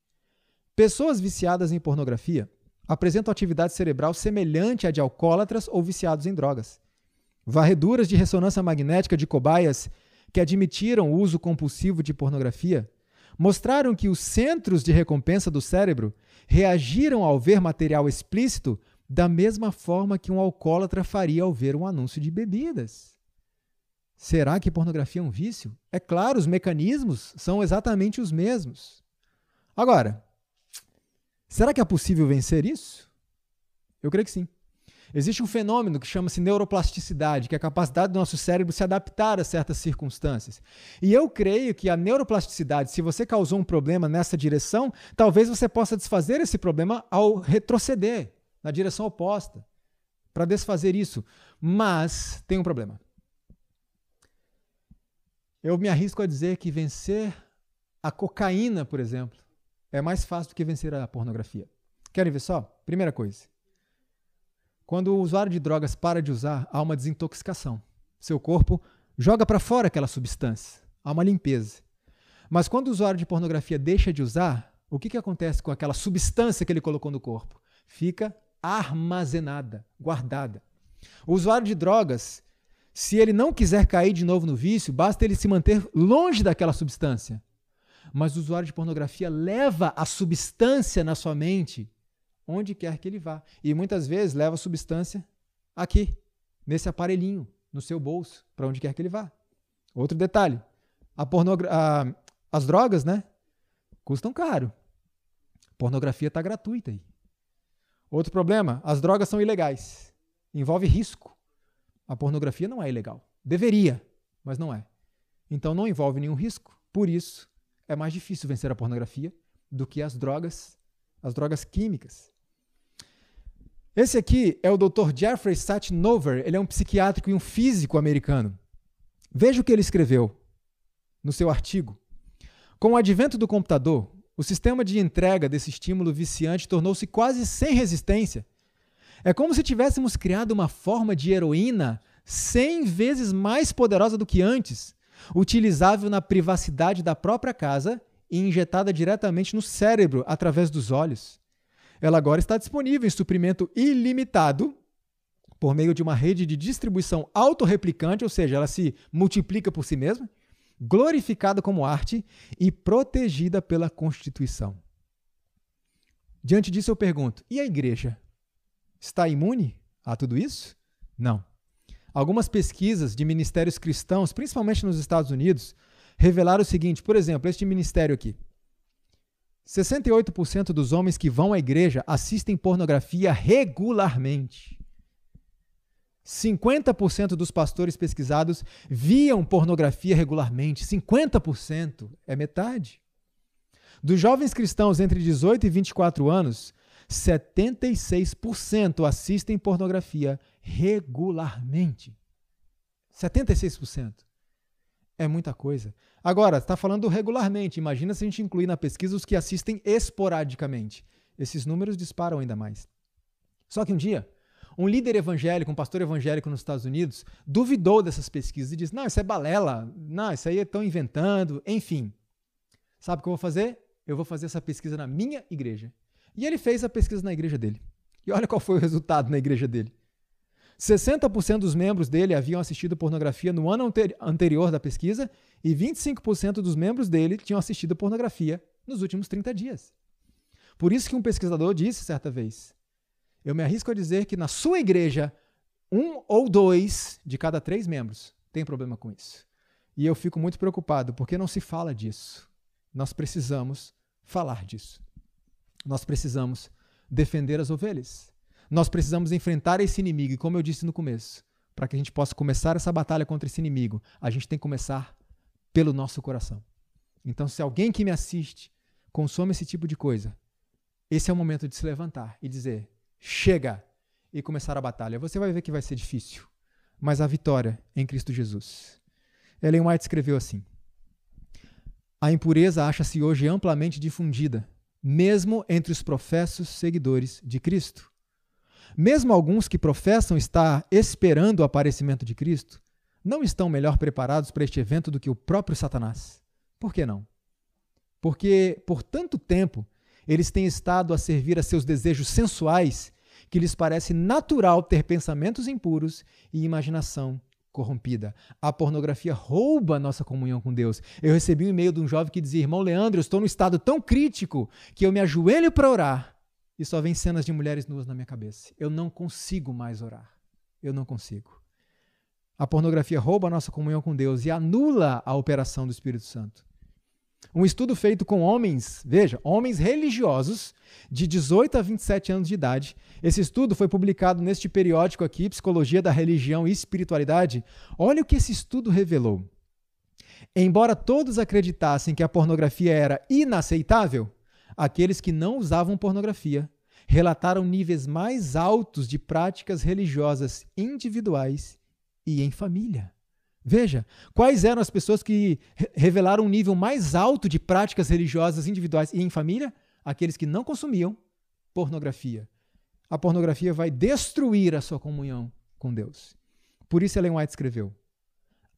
pessoas viciadas em pornografia apresentam atividade cerebral semelhante à de alcoólatras ou viciados em drogas. Varreduras de ressonância magnética de cobaias que admitiram o uso compulsivo de pornografia mostraram que os centros de recompensa do cérebro reagiram ao ver material explícito da mesma forma que um alcoólatra faria ao ver um anúncio de bebidas. Será que pornografia é um vício? É claro, os mecanismos são exatamente os mesmos. Agora, será que é possível vencer isso? Eu creio que sim. Existe um fenômeno que chama-se neuroplasticidade, que é a capacidade do nosso cérebro se adaptar a certas circunstâncias. E eu creio que a neuroplasticidade, se você causou um problema nessa direção, talvez você possa desfazer esse problema ao retroceder na direção oposta para desfazer isso. Mas tem um problema. Eu me arrisco a dizer que vencer a cocaína, por exemplo, é mais fácil do que vencer a pornografia. Querem ver só? Primeira coisa. Quando o usuário de drogas para de usar, há uma desintoxicação. Seu corpo joga para fora aquela substância. Há uma limpeza. Mas quando o usuário de pornografia deixa de usar, o que, que acontece com aquela substância que ele colocou no corpo? Fica armazenada, guardada. O usuário de drogas, se ele não quiser cair de novo no vício, basta ele se manter longe daquela substância. Mas o usuário de pornografia leva a substância na sua mente onde quer que ele vá. E muitas vezes leva a substância aqui, nesse aparelhinho, no seu bolso, para onde quer que ele vá. Outro detalhe: a a, as drogas, né? Custam caro. pornografia está gratuita aí. Outro problema: as drogas são ilegais. Envolve risco. A pornografia não é ilegal. Deveria, mas não é. Então não envolve nenhum risco. Por isso, é mais difícil vencer a pornografia do que as drogas, as drogas químicas. Esse aqui é o Dr. Jeffrey Satinover, ele é um psiquiátrico e um físico americano. Veja o que ele escreveu no seu artigo. Com o advento do computador, o sistema de entrega desse estímulo viciante tornou-se quase sem resistência. É como se tivéssemos criado uma forma de heroína 100 vezes mais poderosa do que antes, utilizável na privacidade da própria casa e injetada diretamente no cérebro através dos olhos ela agora está disponível em suprimento ilimitado por meio de uma rede de distribuição autorreplicante, ou seja, ela se multiplica por si mesma, glorificada como arte e protegida pela Constituição. Diante disso, eu pergunto: e a igreja? Está imune a tudo isso? Não. Algumas pesquisas de ministérios cristãos, principalmente nos Estados Unidos, revelaram o seguinte: por exemplo, este ministério aqui. 68% dos homens que vão à igreja assistem pornografia regularmente. 50% dos pastores pesquisados viam pornografia regularmente. 50% é metade. Dos jovens cristãos entre 18 e 24 anos, 76% assistem pornografia regularmente. 76% é muita coisa. Agora, está falando regularmente. Imagina se a gente incluir na pesquisa os que assistem esporadicamente. Esses números disparam ainda mais. Só que um dia, um líder evangélico, um pastor evangélico nos Estados Unidos, duvidou dessas pesquisas e disse: Não, isso é balela. Não, isso aí estão inventando. Enfim. Sabe o que eu vou fazer? Eu vou fazer essa pesquisa na minha igreja. E ele fez a pesquisa na igreja dele. E olha qual foi o resultado na igreja dele. 60% dos membros dele haviam assistido pornografia no ano anterior da pesquisa e 25% dos membros dele tinham assistido pornografia nos últimos 30 dias. Por isso que um pesquisador disse certa vez: Eu me arrisco a dizer que na sua igreja, um ou dois de cada três membros tem problema com isso. E eu fico muito preocupado porque não se fala disso. Nós precisamos falar disso. Nós precisamos defender as ovelhas. Nós precisamos enfrentar esse inimigo, e como eu disse no começo, para que a gente possa começar essa batalha contra esse inimigo, a gente tem que começar pelo nosso coração. Então, se alguém que me assiste consome esse tipo de coisa, esse é o momento de se levantar e dizer: chega! E começar a batalha. Você vai ver que vai ser difícil, mas a vitória em Cristo Jesus. Ellen White escreveu assim: A impureza acha-se hoje amplamente difundida, mesmo entre os professos seguidores de Cristo. Mesmo alguns que professam estar esperando o aparecimento de Cristo, não estão melhor preparados para este evento do que o próprio Satanás. Por que não? Porque por tanto tempo eles têm estado a servir a seus desejos sensuais, que lhes parece natural ter pensamentos impuros e imaginação corrompida. A pornografia rouba a nossa comunhão com Deus. Eu recebi um e-mail de um jovem que dizia: Irmão Leandro, eu estou num estado tão crítico que eu me ajoelho para orar e só vem cenas de mulheres nuas na minha cabeça. Eu não consigo mais orar. Eu não consigo. A pornografia rouba a nossa comunhão com Deus e anula a operação do Espírito Santo. Um estudo feito com homens, veja, homens religiosos de 18 a 27 anos de idade. Esse estudo foi publicado neste periódico aqui, Psicologia da Religião e Espiritualidade. Olha o que esse estudo revelou. Embora todos acreditassem que a pornografia era inaceitável, aqueles que não usavam pornografia relataram níveis mais altos de práticas religiosas individuais e em família. Veja, quais eram as pessoas que revelaram um nível mais alto de práticas religiosas individuais e em família? Aqueles que não consumiam pornografia. A pornografia vai destruir a sua comunhão com Deus. Por isso Ellen White escreveu: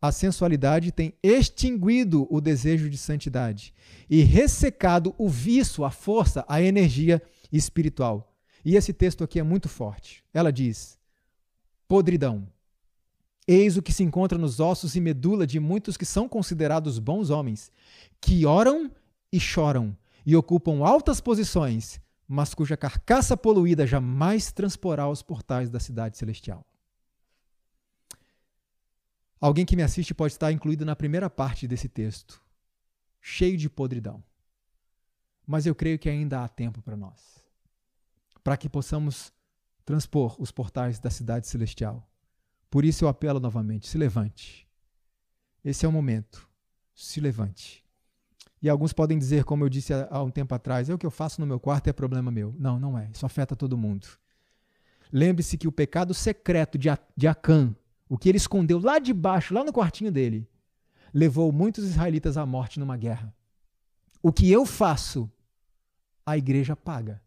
A sensualidade tem extinguido o desejo de santidade e ressecado o vício, a força, a energia espiritual. E esse texto aqui é muito forte. Ela diz: podridão Eis o que se encontra nos ossos e medula de muitos que são considerados bons homens, que oram e choram e ocupam altas posições, mas cuja carcaça poluída jamais transporá os portais da cidade celestial. Alguém que me assiste pode estar incluído na primeira parte desse texto, cheio de podridão. Mas eu creio que ainda há tempo para nós, para que possamos transpor os portais da cidade celestial por isso eu apelo novamente: se levante. Esse é o momento. Se levante. E alguns podem dizer, como eu disse há um tempo atrás, é o que eu faço no meu quarto é problema meu. Não, não é. Isso afeta todo mundo. Lembre-se que o pecado secreto de Acã, o que ele escondeu lá de baixo, lá no quartinho dele, levou muitos israelitas à morte numa guerra. O que eu faço, a igreja paga.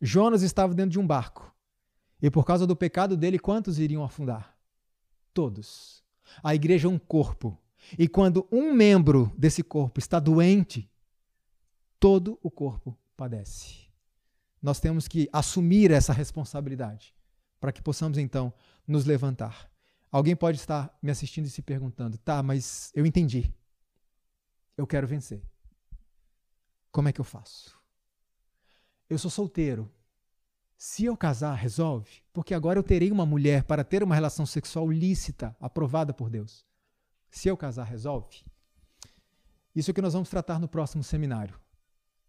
Jonas estava dentro de um barco. E por causa do pecado dele, quantos iriam afundar? Todos. A igreja é um corpo. E quando um membro desse corpo está doente, todo o corpo padece. Nós temos que assumir essa responsabilidade para que possamos então nos levantar. Alguém pode estar me assistindo e se perguntando: tá, mas eu entendi. Eu quero vencer. Como é que eu faço? Eu sou solteiro. Se eu casar, resolve, porque agora eu terei uma mulher para ter uma relação sexual lícita, aprovada por Deus. Se eu casar, resolve. Isso é que nós vamos tratar no próximo seminário.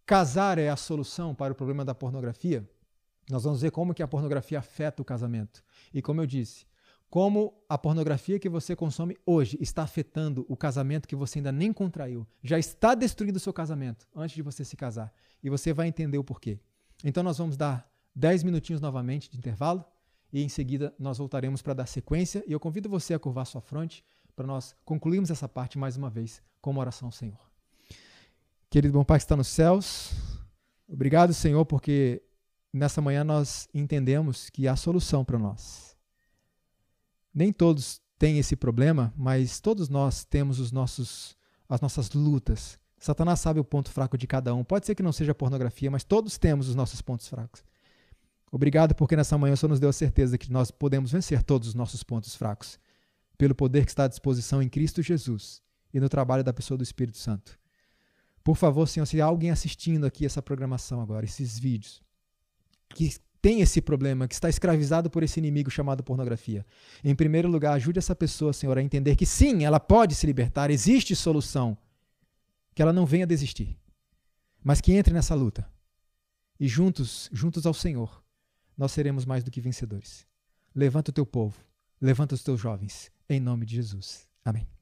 Casar é a solução para o problema da pornografia? Nós vamos ver como que a pornografia afeta o casamento. E como eu disse, como a pornografia que você consome hoje está afetando o casamento que você ainda nem contraiu. Já está destruindo o seu casamento antes de você se casar. E você vai entender o porquê. Então nós vamos dar 10 minutinhos novamente de intervalo e em seguida nós voltaremos para dar sequência e eu convido você a curvar sua fronte para nós concluirmos essa parte mais uma vez com uma oração ao Senhor. Querido bom Pai que está nos céus, obrigado, Senhor, porque nessa manhã nós entendemos que há solução para nós. Nem todos têm esse problema, mas todos nós temos os nossos, as nossas lutas. Satanás sabe o ponto fraco de cada um. Pode ser que não seja pornografia, mas todos temos os nossos pontos fracos. Obrigado porque nessa manhã o Senhor nos deu a certeza que nós podemos vencer todos os nossos pontos fracos, pelo poder que está à disposição em Cristo Jesus e no trabalho da pessoa do Espírito Santo. Por favor, Senhor, se há alguém assistindo aqui essa programação agora, esses vídeos, que tem esse problema, que está escravizado por esse inimigo chamado pornografia. Em primeiro lugar, ajude essa pessoa, Senhor, a entender que sim, ela pode se libertar, existe solução, que ela não venha desistir, mas que entre nessa luta. E juntos, juntos ao Senhor, nós seremos mais do que vencedores. Levanta o teu povo, levanta os teus jovens, em nome de Jesus. Amém.